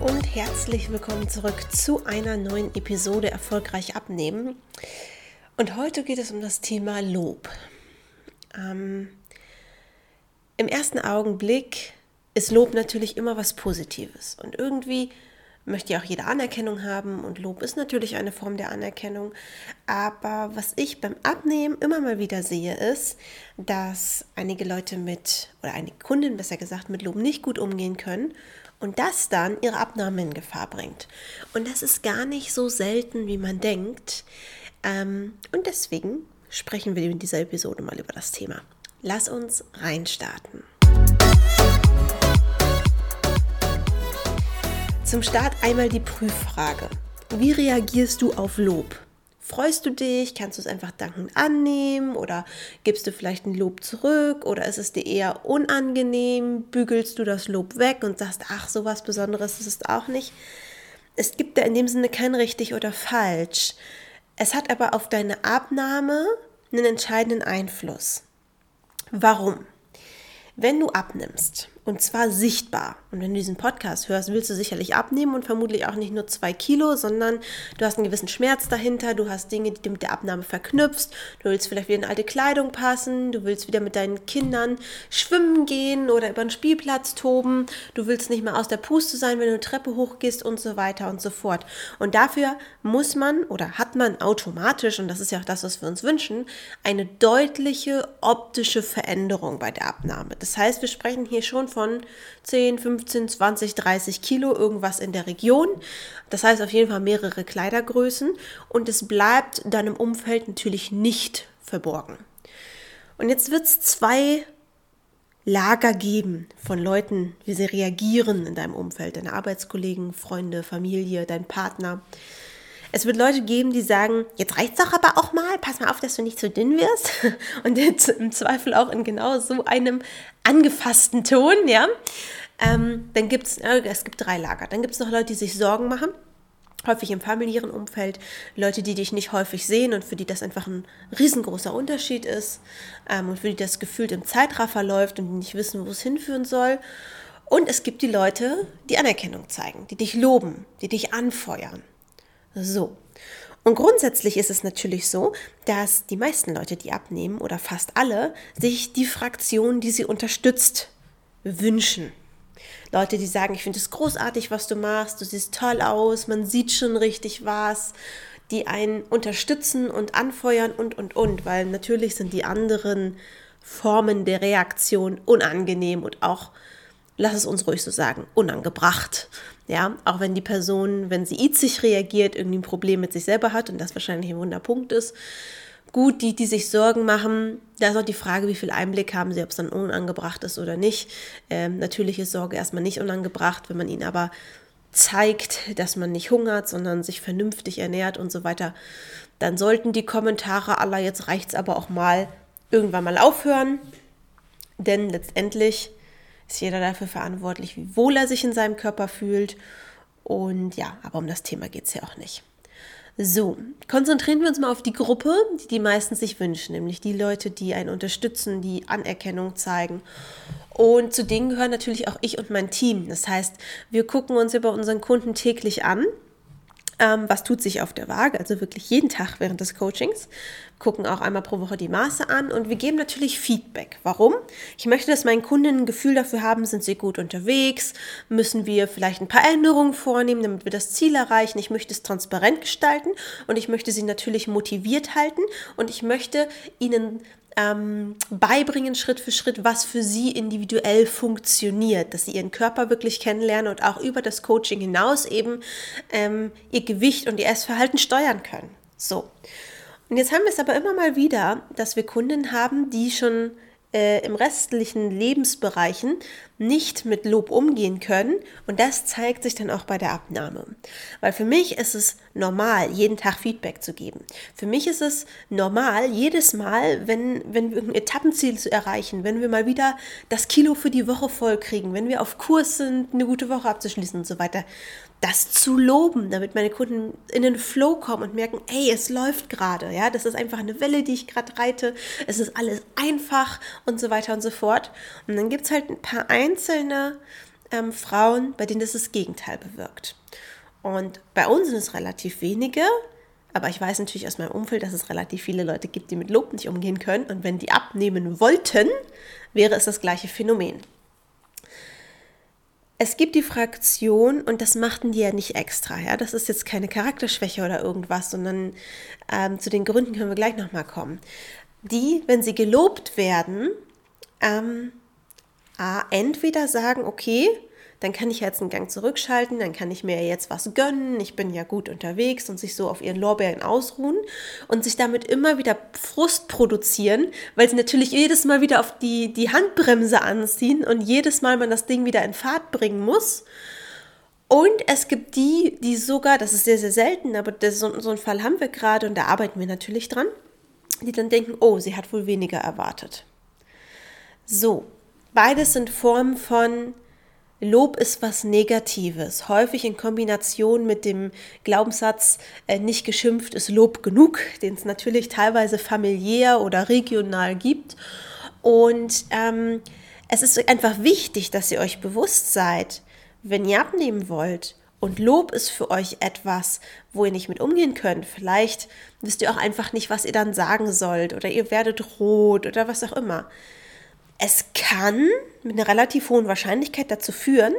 und herzlich willkommen zurück zu einer neuen Episode Erfolgreich abnehmen. Und heute geht es um das Thema Lob. Ähm, Im ersten Augenblick ist Lob natürlich immer was Positives und irgendwie möchte ja auch jeder Anerkennung haben und Lob ist natürlich eine Form der Anerkennung. Aber was ich beim Abnehmen immer mal wieder sehe, ist, dass einige Leute mit, oder einige Kunden besser gesagt, mit Lob nicht gut umgehen können und das dann ihre Abnahme in Gefahr bringt. Und das ist gar nicht so selten, wie man denkt. Ähm, und deswegen sprechen wir in dieser Episode mal über das Thema. Lass uns reinstarten. Zum Start einmal die Prüffrage. Wie reagierst du auf Lob? Freust du dich? Kannst du es einfach dankend annehmen? Oder gibst du vielleicht ein Lob zurück? Oder ist es dir eher unangenehm? Bügelst du das Lob weg und sagst, ach, so was Besonderes ist es auch nicht? Es gibt da in dem Sinne kein richtig oder falsch. Es hat aber auf deine Abnahme einen entscheidenden Einfluss. Warum? Wenn du abnimmst, und zwar sichtbar. Und wenn du diesen Podcast hörst, willst du sicherlich abnehmen und vermutlich auch nicht nur zwei Kilo, sondern du hast einen gewissen Schmerz dahinter, du hast Dinge, die du mit der Abnahme verknüpfst, du willst vielleicht wieder in alte Kleidung passen, du willst wieder mit deinen Kindern schwimmen gehen oder über den Spielplatz toben, du willst nicht mehr aus der Puste sein, wenn du eine Treppe hochgehst und so weiter und so fort. Und dafür muss man oder hat man automatisch, und das ist ja auch das, was wir uns wünschen, eine deutliche optische Veränderung bei der Abnahme. Das heißt, wir sprechen hier schon von 10, 15, 20, 30 Kilo, irgendwas in der Region. Das heißt auf jeden Fall mehrere Kleidergrößen und es bleibt deinem Umfeld natürlich nicht verborgen. Und jetzt wird es zwei Lager geben von Leuten, wie sie reagieren in deinem Umfeld, deine Arbeitskollegen, Freunde, Familie, dein Partner. Es wird Leute geben, die sagen, jetzt reicht's doch aber auch mal, pass mal auf, dass du nicht zu dünn wirst. Und jetzt im Zweifel auch in genau so einem angefassten Ton, ja. Ähm, dann gibt es, äh, es gibt drei Lager. Dann gibt es noch Leute, die sich Sorgen machen häufig im familiären Umfeld, Leute, die dich nicht häufig sehen und für die das einfach ein riesengroßer Unterschied ist ähm, und für die das gefühlt im Zeitraffer läuft und die nicht wissen, wo es hinführen soll. Und es gibt die Leute, die Anerkennung zeigen, die dich loben, die dich anfeuern. So. Und grundsätzlich ist es natürlich so, dass die meisten Leute, die abnehmen oder fast alle, sich die Fraktion, die sie unterstützt, wünschen. Leute, die sagen, ich finde es großartig, was du machst, du siehst toll aus, man sieht schon richtig was, die einen unterstützen und anfeuern und, und, und, weil natürlich sind die anderen Formen der Reaktion unangenehm und auch lass es uns ruhig so sagen, unangebracht. Ja, auch wenn die Person, wenn sie itzig reagiert, irgendwie ein Problem mit sich selber hat und das wahrscheinlich ein Wunderpunkt ist. Gut, die, die sich Sorgen machen, da ist auch die Frage, wie viel Einblick haben sie, ob es dann unangebracht ist oder nicht. Ähm, natürlich ist Sorge erstmal nicht unangebracht, wenn man ihnen aber zeigt, dass man nicht hungert, sondern sich vernünftig ernährt und so weiter, dann sollten die Kommentare aller jetzt reicht's aber auch mal irgendwann mal aufhören. Denn letztendlich ist jeder dafür verantwortlich, wie wohl er sich in seinem Körper fühlt. Und ja, aber um das Thema geht es ja auch nicht. So, konzentrieren wir uns mal auf die Gruppe, die die meisten sich wünschen, nämlich die Leute, die einen unterstützen, die Anerkennung zeigen. Und zu denen gehören natürlich auch ich und mein Team. Das heißt, wir gucken uns über unseren Kunden täglich an, ähm, was tut sich auf der Waage, also wirklich jeden Tag während des Coachings. Gucken auch einmal pro Woche die Maße an und wir geben natürlich Feedback. Warum? Ich möchte, dass meine Kunden ein Gefühl dafür haben, sind sie gut unterwegs, müssen wir vielleicht ein paar Änderungen vornehmen, damit wir das Ziel erreichen. Ich möchte es transparent gestalten und ich möchte sie natürlich motiviert halten und ich möchte ihnen ähm, beibringen, Schritt für Schritt, was für sie individuell funktioniert, dass sie ihren Körper wirklich kennenlernen und auch über das Coaching hinaus eben ähm, ihr Gewicht und ihr Essverhalten steuern können. So. Und jetzt haben wir es aber immer mal wieder, dass wir Kunden haben, die schon äh, im restlichen Lebensbereichen nicht mit Lob umgehen können. Und das zeigt sich dann auch bei der Abnahme. Weil für mich ist es normal, jeden Tag Feedback zu geben. Für mich ist es normal, jedes Mal, wenn, wenn wir ein Etappenziel zu erreichen, wenn wir mal wieder das Kilo für die Woche voll kriegen, wenn wir auf Kurs sind, eine gute Woche abzuschließen und so weiter, das zu loben, damit meine Kunden in den Flow kommen und merken, ey, es läuft gerade, ja, das ist einfach eine Welle, die ich gerade reite, es ist alles einfach und so weiter und so fort. Und dann gibt es halt ein paar einzelne ähm, Frauen, bei denen das das Gegenteil bewirkt. Und bei uns sind es relativ wenige, aber ich weiß natürlich aus meinem Umfeld, dass es relativ viele Leute gibt, die mit Lob nicht umgehen können. Und wenn die abnehmen wollten, wäre es das gleiche Phänomen. Es gibt die Fraktion, und das machten die ja nicht extra, ja, das ist jetzt keine Charakterschwäche oder irgendwas, sondern ähm, zu den Gründen können wir gleich nochmal kommen. Die, wenn sie gelobt werden, ähm, entweder sagen, okay, dann kann ich jetzt einen Gang zurückschalten, dann kann ich mir jetzt was gönnen, ich bin ja gut unterwegs und sich so auf ihren Lorbeeren ausruhen und sich damit immer wieder Frust produzieren, weil sie natürlich jedes Mal wieder auf die, die Handbremse anziehen und jedes Mal man das Ding wieder in Fahrt bringen muss. Und es gibt die, die sogar, das ist sehr, sehr selten, aber das, so, so einen Fall haben wir gerade und da arbeiten wir natürlich dran, die dann denken, oh, sie hat wohl weniger erwartet. So, beides sind Formen von Lob ist was Negatives, häufig in Kombination mit dem Glaubenssatz, äh, nicht geschimpft ist Lob genug, den es natürlich teilweise familiär oder regional gibt. Und ähm, es ist einfach wichtig, dass ihr euch bewusst seid, wenn ihr abnehmen wollt und Lob ist für euch etwas, wo ihr nicht mit umgehen könnt. Vielleicht wisst ihr auch einfach nicht, was ihr dann sagen sollt oder ihr werdet rot oder was auch immer es kann mit einer relativ hohen Wahrscheinlichkeit dazu führen,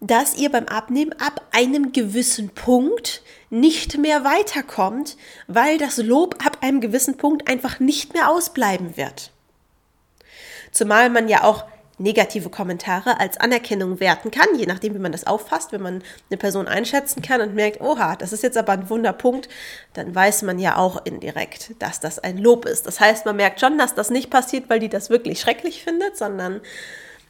dass ihr beim Abnehmen ab einem gewissen Punkt nicht mehr weiterkommt, weil das Lob ab einem gewissen Punkt einfach nicht mehr ausbleiben wird. Zumal man ja auch negative Kommentare als Anerkennung werten kann, je nachdem, wie man das auffasst. Wenn man eine Person einschätzen kann und merkt, oha, das ist jetzt aber ein Wunderpunkt, dann weiß man ja auch indirekt, dass das ein Lob ist. Das heißt, man merkt schon, dass das nicht passiert, weil die das wirklich schrecklich findet, sondern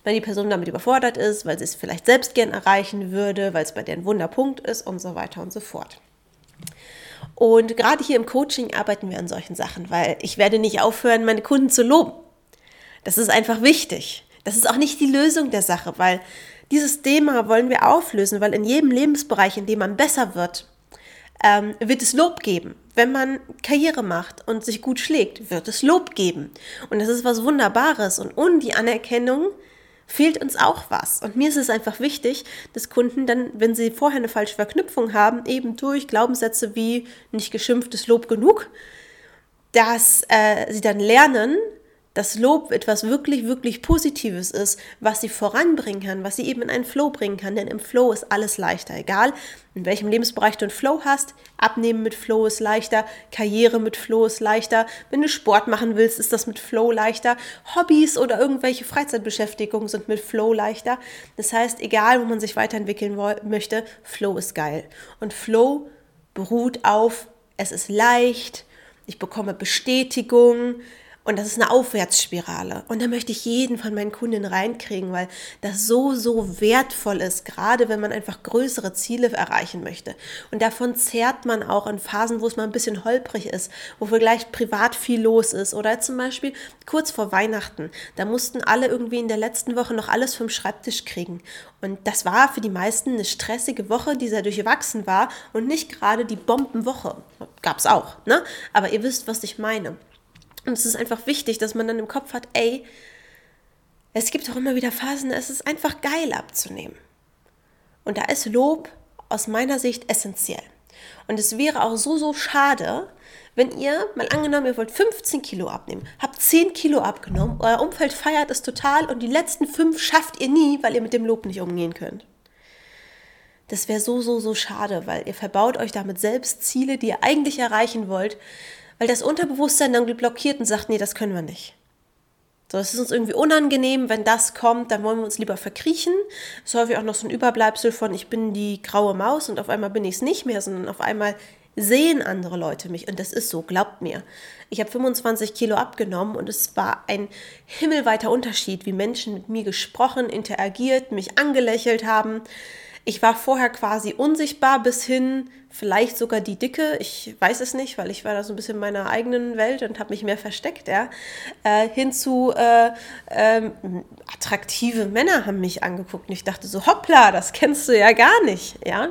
weil die Person damit überfordert ist, weil sie es vielleicht selbst gern erreichen würde, weil es bei der ein Wunderpunkt ist und so weiter und so fort. Und gerade hier im Coaching arbeiten wir an solchen Sachen, weil ich werde nicht aufhören, meine Kunden zu loben. Das ist einfach wichtig. Das ist auch nicht die Lösung der Sache, weil dieses Thema wollen wir auflösen, weil in jedem Lebensbereich, in dem man besser wird, ähm, wird es Lob geben. Wenn man Karriere macht und sich gut schlägt, wird es Lob geben. Und das ist was Wunderbares. Und ohne die Anerkennung fehlt uns auch was. Und mir ist es einfach wichtig, dass Kunden dann, wenn sie vorher eine falsche Verknüpfung haben, eben durch Glaubenssätze wie nicht geschimpftes Lob genug, dass äh, sie dann lernen, dass Lob etwas wirklich, wirklich Positives ist, was sie voranbringen kann, was sie eben in einen Flow bringen kann. Denn im Flow ist alles leichter. Egal, in welchem Lebensbereich du einen Flow hast, Abnehmen mit Flow ist leichter, Karriere mit Flow ist leichter. Wenn du Sport machen willst, ist das mit Flow leichter. Hobbys oder irgendwelche Freizeitbeschäftigungen sind mit Flow leichter. Das heißt, egal, wo man sich weiterentwickeln möchte, Flow ist geil. Und Flow beruht auf, es ist leicht, ich bekomme Bestätigung, und das ist eine Aufwärtsspirale. Und da möchte ich jeden von meinen Kunden reinkriegen, weil das so, so wertvoll ist, gerade wenn man einfach größere Ziele erreichen möchte. Und davon zehrt man auch in Phasen, wo es mal ein bisschen holprig ist, wo vielleicht privat viel los ist. Oder zum Beispiel kurz vor Weihnachten. Da mussten alle irgendwie in der letzten Woche noch alles vom Schreibtisch kriegen. Und das war für die meisten eine stressige Woche, die sehr durchwachsen war und nicht gerade die Bombenwoche. Gab es auch, ne? Aber ihr wisst, was ich meine. Und es ist einfach wichtig, dass man dann im Kopf hat, ey, es gibt auch immer wieder Phasen, es ist einfach geil abzunehmen. Und da ist Lob aus meiner Sicht essentiell. Und es wäre auch so, so schade, wenn ihr, mal angenommen, ihr wollt 15 Kilo abnehmen, habt 10 Kilo abgenommen, euer Umfeld feiert es total und die letzten 5 schafft ihr nie, weil ihr mit dem Lob nicht umgehen könnt. Das wäre so, so, so schade, weil ihr verbaut euch damit selbst Ziele, die ihr eigentlich erreichen wollt, weil das Unterbewusstsein dann blockiert und sagt, nee, das können wir nicht. So, es ist uns irgendwie unangenehm, wenn das kommt, dann wollen wir uns lieber verkriechen. Es ist häufig auch noch so ein Überbleibsel von, ich bin die graue Maus und auf einmal bin ich es nicht mehr, sondern auf einmal sehen andere Leute mich. Und das ist so, glaubt mir. Ich habe 25 Kilo abgenommen und es war ein himmelweiter Unterschied, wie Menschen mit mir gesprochen, interagiert, mich angelächelt haben. Ich war vorher quasi unsichtbar bis hin, vielleicht sogar die Dicke, ich weiß es nicht, weil ich war da so ein bisschen in meiner eigenen Welt und habe mich mehr versteckt, ja. Äh, hin zu äh, äh, attraktive Männer haben mich angeguckt und ich dachte so, hoppla, das kennst du ja gar nicht, ja.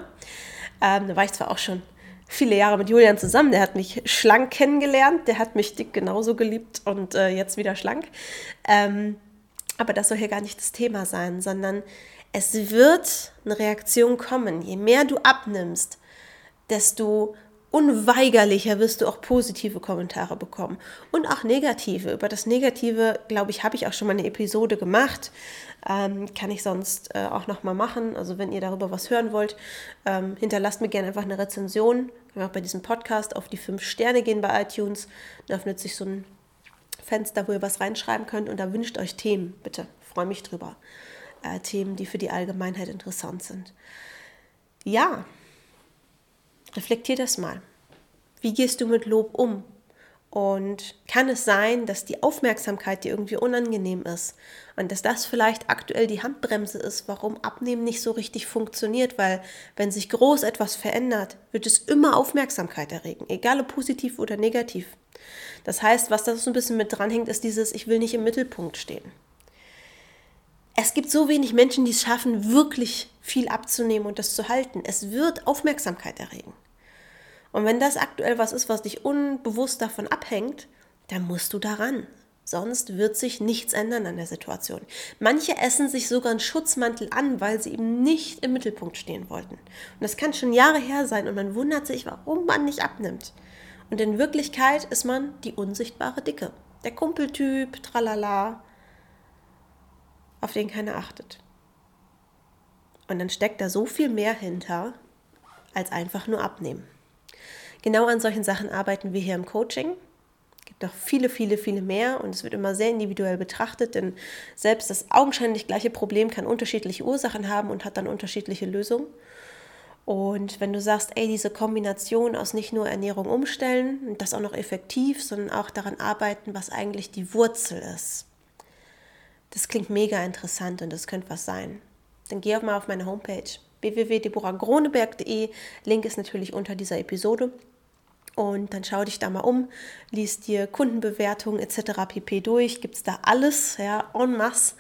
Ähm, da war ich zwar auch schon viele Jahre mit Julian zusammen. Der hat mich schlank kennengelernt, der hat mich dick genauso geliebt und äh, jetzt wieder schlank. Ähm, Aber das soll hier gar nicht das Thema sein, sondern es wird eine Reaktion kommen. Je mehr du abnimmst, desto unweigerlicher wirst du auch positive Kommentare bekommen und auch negative. Über das Negative, glaube ich, habe ich auch schon mal eine Episode gemacht. Ähm, kann ich sonst äh, auch noch mal machen. Also wenn ihr darüber was hören wollt, ähm, hinterlasst mir gerne einfach eine Rezension. Können wir auch bei diesem Podcast auf die fünf Sterne gehen bei iTunes. Dann öffnet sich so ein Fenster, wo ihr was reinschreiben könnt und da wünscht euch Themen, bitte. Freue mich drüber. Äh, Themen, die für die Allgemeinheit interessant sind. Ja, reflektier das mal. Wie gehst du mit Lob um? Und kann es sein, dass die Aufmerksamkeit dir irgendwie unangenehm ist und dass das vielleicht aktuell die Handbremse ist, warum Abnehmen nicht so richtig funktioniert, weil wenn sich groß etwas verändert, wird es immer Aufmerksamkeit erregen, egal ob positiv oder negativ. Das heißt, was da so ein bisschen mit dranhängt, ist dieses, ich will nicht im Mittelpunkt stehen. Es gibt so wenig Menschen, die es schaffen, wirklich viel abzunehmen und das zu halten. Es wird Aufmerksamkeit erregen. Und wenn das aktuell was ist, was dich unbewusst davon abhängt, dann musst du daran. Sonst wird sich nichts ändern an der Situation. Manche essen sich sogar einen Schutzmantel an, weil sie eben nicht im Mittelpunkt stehen wollten. Und das kann schon Jahre her sein und man wundert sich, warum man nicht abnimmt. Und in Wirklichkeit ist man die unsichtbare Dicke. Der Kumpeltyp, tralala, auf den keiner achtet. Und dann steckt da so viel mehr hinter, als einfach nur abnehmen. Genau an solchen Sachen arbeiten wir hier im Coaching. Es gibt noch viele, viele, viele mehr und es wird immer sehr individuell betrachtet, denn selbst das augenscheinlich gleiche Problem kann unterschiedliche Ursachen haben und hat dann unterschiedliche Lösungen. Und wenn du sagst, ey, diese Kombination aus nicht nur Ernährung umstellen und das auch noch effektiv, sondern auch daran arbeiten, was eigentlich die Wurzel ist. Das klingt mega interessant und das könnte was sein. Dann geh auch mal auf meine Homepage www.deborahgroneberg.de. Link ist natürlich unter dieser Episode. Und dann schau dich da mal um, liest dir Kundenbewertungen etc. pp. durch, gibt es da alles, ja, en masse.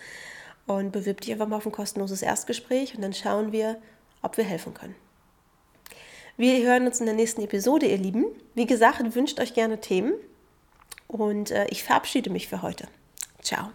Und bewirb dich einfach mal auf ein kostenloses Erstgespräch und dann schauen wir, ob wir helfen können. Wir hören uns in der nächsten Episode, ihr Lieben. Wie gesagt, wünscht euch gerne Themen und äh, ich verabschiede mich für heute. Ciao.